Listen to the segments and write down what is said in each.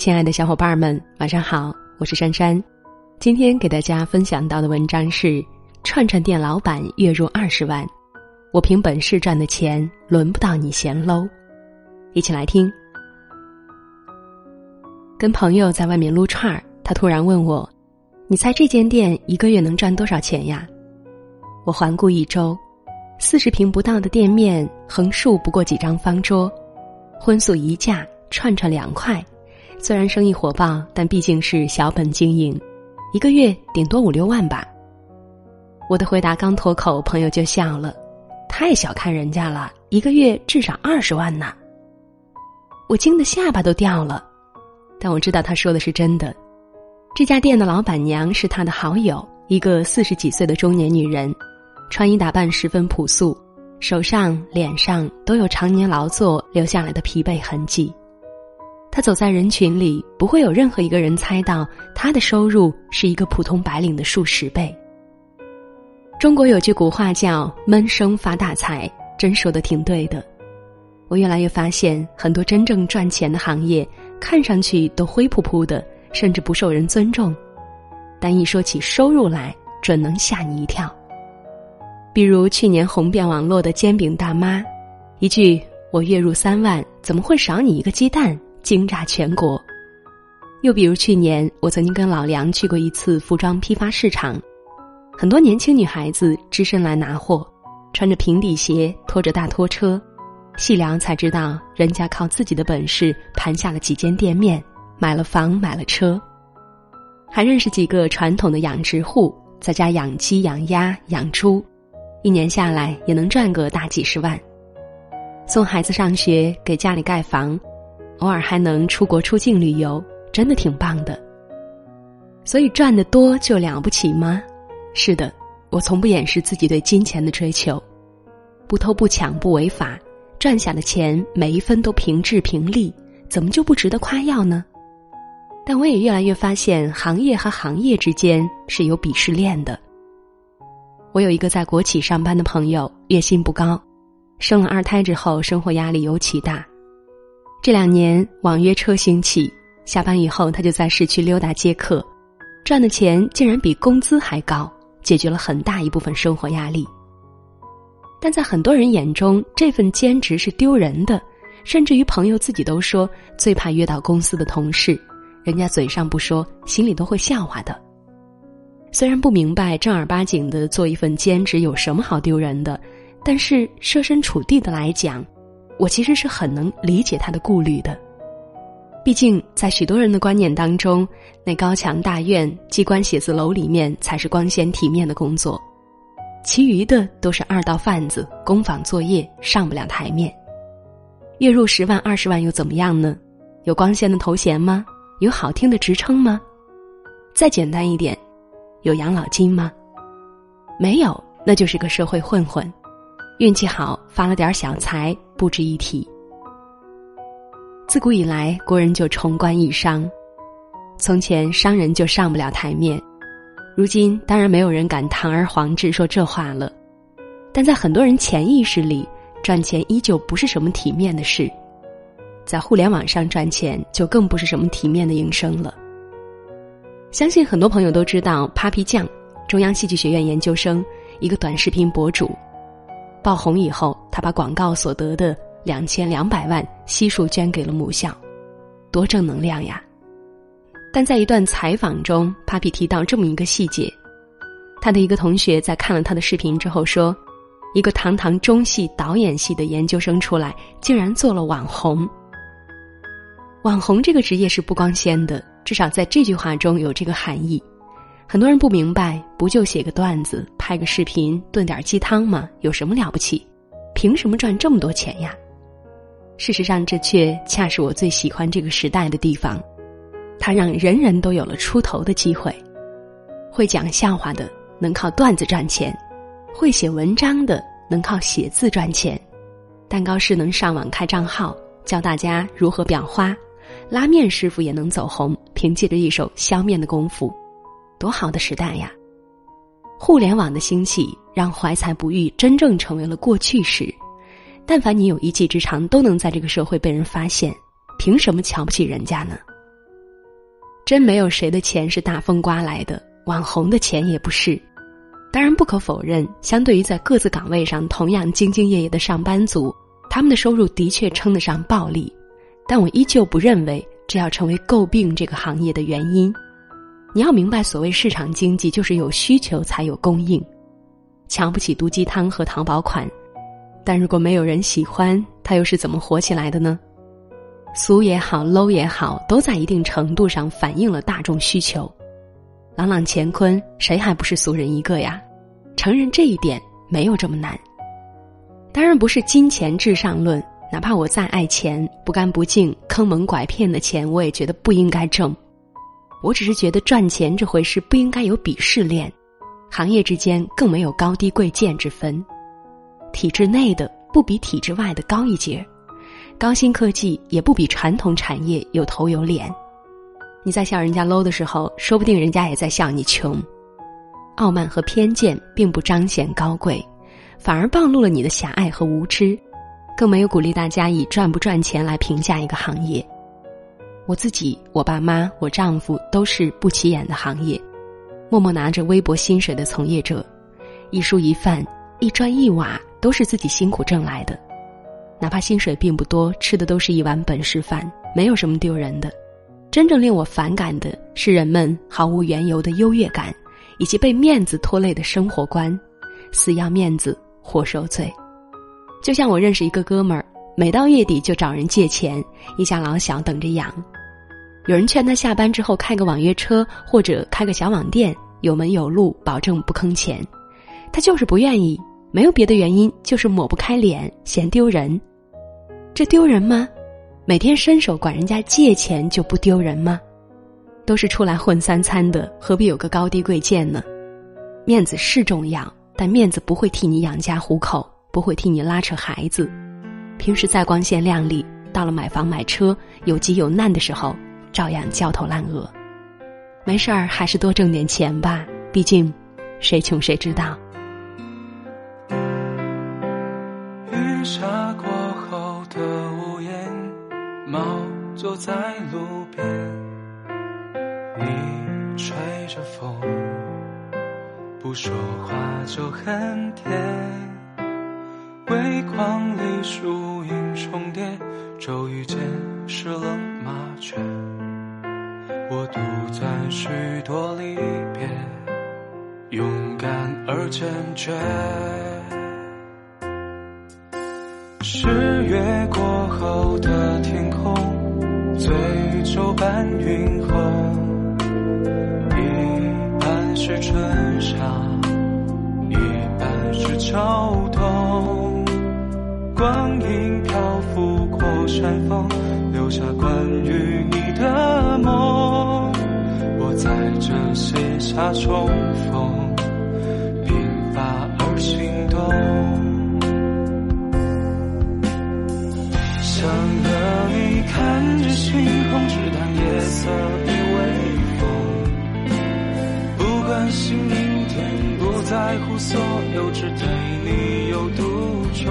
亲爱的小伙伴们，晚上好，我是珊珊。今天给大家分享到的文章是：串串店老板月入二十万，我凭本事赚的钱，轮不到你嫌 low。一起来听。跟朋友在外面撸串儿，他突然问我：“你猜这间店一个月能赚多少钱呀？”我环顾一周，四十平不到的店面，横竖不过几张方桌，荤素一价，串串两块。虽然生意火爆，但毕竟是小本经营，一个月顶多五六万吧。我的回答刚脱口，朋友就笑了：“太小看人家了，一个月至少二十万呢。”我惊得下巴都掉了。但我知道他说的是真的。这家店的老板娘是他的好友，一个四十几岁的中年女人，穿衣打扮十分朴素，手上、脸上都有常年劳作留下来的疲惫痕迹。他走在人群里，不会有任何一个人猜到他的收入是一个普通白领的数十倍。中国有句古话叫“闷声发大财”，真说的挺对的。我越来越发现，很多真正赚钱的行业。看上去都灰扑扑的，甚至不受人尊重，但一说起收入来，准能吓你一跳。比如去年红遍网络的煎饼大妈，一句“我月入三万，怎么会少你一个鸡蛋”，惊炸全国。又比如去年，我曾经跟老梁去过一次服装批发市场，很多年轻女孩子只身来拿货，穿着平底鞋，拖着大拖车。细聊才知道，人家靠自己的本事盘下了几间店面，买了房，买了车，还认识几个传统的养殖户，在家养鸡、养鸭、养猪，一年下来也能赚个大几十万。送孩子上学，给家里盖房，偶尔还能出国出境旅游，真的挺棒的。所以赚的多就了不起吗？是的，我从不掩饰自己对金钱的追求，不偷不抢不违法。赚下的钱每一分都平质平利，怎么就不值得夸耀呢？但我也越来越发现，行业和行业之间是有鄙视链的。我有一个在国企上班的朋友，月薪不高，生了二胎之后，生活压力尤其大。这两年网约车兴起，下班以后他就在市区溜达接客，赚的钱竟然比工资还高，解决了很大一部分生活压力。但在很多人眼中，这份兼职是丢人的，甚至于朋友自己都说最怕约到公司的同事，人家嘴上不说，心里都会笑话的。虽然不明白正儿八经的做一份兼职有什么好丢人的，但是设身处地的来讲，我其实是很能理解他的顾虑的。毕竟在许多人的观念当中，那高墙大院、机关写字楼里面才是光鲜体面的工作。其余的都是二道贩子，工坊作业上不了台面。月入十万、二十万又怎么样呢？有光鲜的头衔吗？有好听的职称吗？再简单一点，有养老金吗？没有，那就是个社会混混。运气好发了点小财，不值一提。自古以来，国人就崇官抑商，从前商人就上不了台面。如今当然没有人敢堂而皇之说这话了，但在很多人潜意识里，赚钱依旧不是什么体面的事，在互联网上赚钱就更不是什么体面的营生了。相信很多朋友都知道，Papi 酱，中央戏剧学院研究生，一个短视频博主，爆红以后，他把广告所得的两千两百万悉数捐给了母校，多正能量呀！但在一段采访中，Papi 提到这么一个细节：他的一个同学在看了他的视频之后说，一个堂堂中戏导演系的研究生出来，竟然做了网红。网红这个职业是不光鲜的，至少在这句话中有这个含义。很多人不明白，不就写个段子、拍个视频、炖点鸡汤吗？有什么了不起？凭什么赚这么多钱呀？事实上，这却恰是我最喜欢这个时代的地方。它让人人都有了出头的机会，会讲笑话的能靠段子赚钱，会写文章的能靠写字赚钱，蛋糕师能上网开账号教大家如何裱花，拉面师傅也能走红，凭借着一手削面的功夫，多好的时代呀！互联网的兴起让怀才不遇真正成为了过去式，但凡你有一技之长，都能在这个社会被人发现，凭什么瞧不起人家呢？真没有谁的钱是大风刮来的，网红的钱也不是。当然，不可否认，相对于在各自岗位上同样兢兢业业的上班族，他们的收入的确称得上暴利。但我依旧不认为这要成为诟病这个行业的原因。你要明白，所谓市场经济，就是有需求才有供应。瞧不起毒鸡汤和淘宝款，但如果没有人喜欢，它又是怎么火起来的呢？俗也好，low 也好，都在一定程度上反映了大众需求。朗朗乾坤，谁还不是俗人一个呀？承认这一点没有这么难。当然不是金钱至上论，哪怕我再爱钱，不干不净、坑蒙拐骗的钱，我也觉得不应该挣。我只是觉得赚钱这回事不应该有鄙视链，行业之间更没有高低贵贱之分，体制内的不比体制外的高一截，高新科技也不比传统产业有头有脸。你在笑人家 low 的时候，说不定人家也在笑你穷。傲慢和偏见并不彰显高贵，反而暴露了你的狭隘和无知，更没有鼓励大家以赚不赚钱来评价一个行业。我自己、我爸妈、我丈夫都是不起眼的行业，默默拿着微薄薪水的从业者，一蔬一饭、一砖一瓦都是自己辛苦挣来的，哪怕薪水并不多，吃的都是一碗本事饭，没有什么丢人的。真正令我反感的是人们毫无缘由的优越感，以及被面子拖累的生活观，死要面子活受罪。就像我认识一个哥们儿，每到月底就找人借钱，一家老小等着养。有人劝他下班之后开个网约车或者开个小网店，有门有路，保证不坑钱。他就是不愿意，没有别的原因，就是抹不开脸，嫌丢人。这丢人吗？每天伸手管人家借钱就不丢人吗？都是出来混三餐的，何必有个高低贵贱呢？面子是重要，但面子不会替你养家糊口，不会替你拉扯孩子。平时再光鲜亮丽，到了买房买车有急有难的时候，照样焦头烂额。没事儿，还是多挣点钱吧，毕竟，谁穷谁知道。雨下过后的屋檐。猫坐在路边，你吹着风，不说话就很甜。微光里树影重叠，骤雨间湿了麻雀。我独在许多离别，勇敢而坚决。十月过后的天空，醉酒伴云红，一半是春夏，一半是秋写下重逢，鬓发而心动。想和你看着星空，只谈夜色的微风。不关心明天，不在乎所有，只对你有独钟。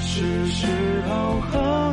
是时候和